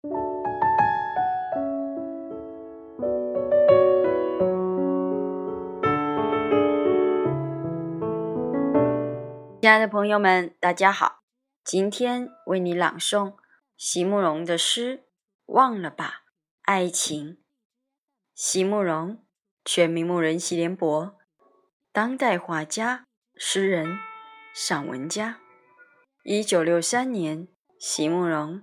亲爱的朋友们，大家好！今天为你朗诵席慕容的诗《忘了吧，爱情》。席慕容，全名慕人席联博，当代画家、诗人、散文家。一九六三年，席慕容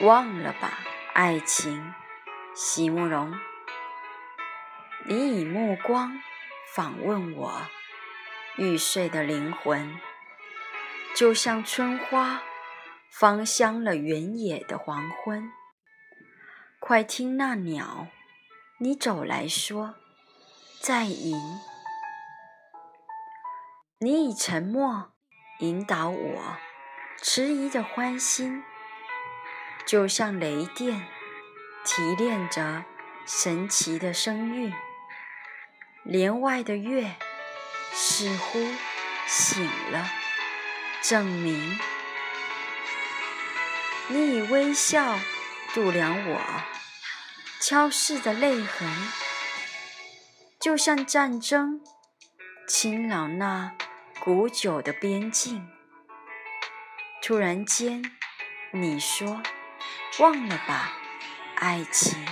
忘了吧，爱情，席慕容。你以目光访问我欲睡的灵魂。就像春花芳香了原野的黄昏，快听那鸟，你走来说，在吟。你以沉默引导我迟疑的欢心，就像雷电提炼着神奇的声韵。帘外的月似乎醒了。证明你以微笑度量我敲逝的泪痕，就像战争侵扰那古久的边境。突然间，你说：“忘了吧，爱情。”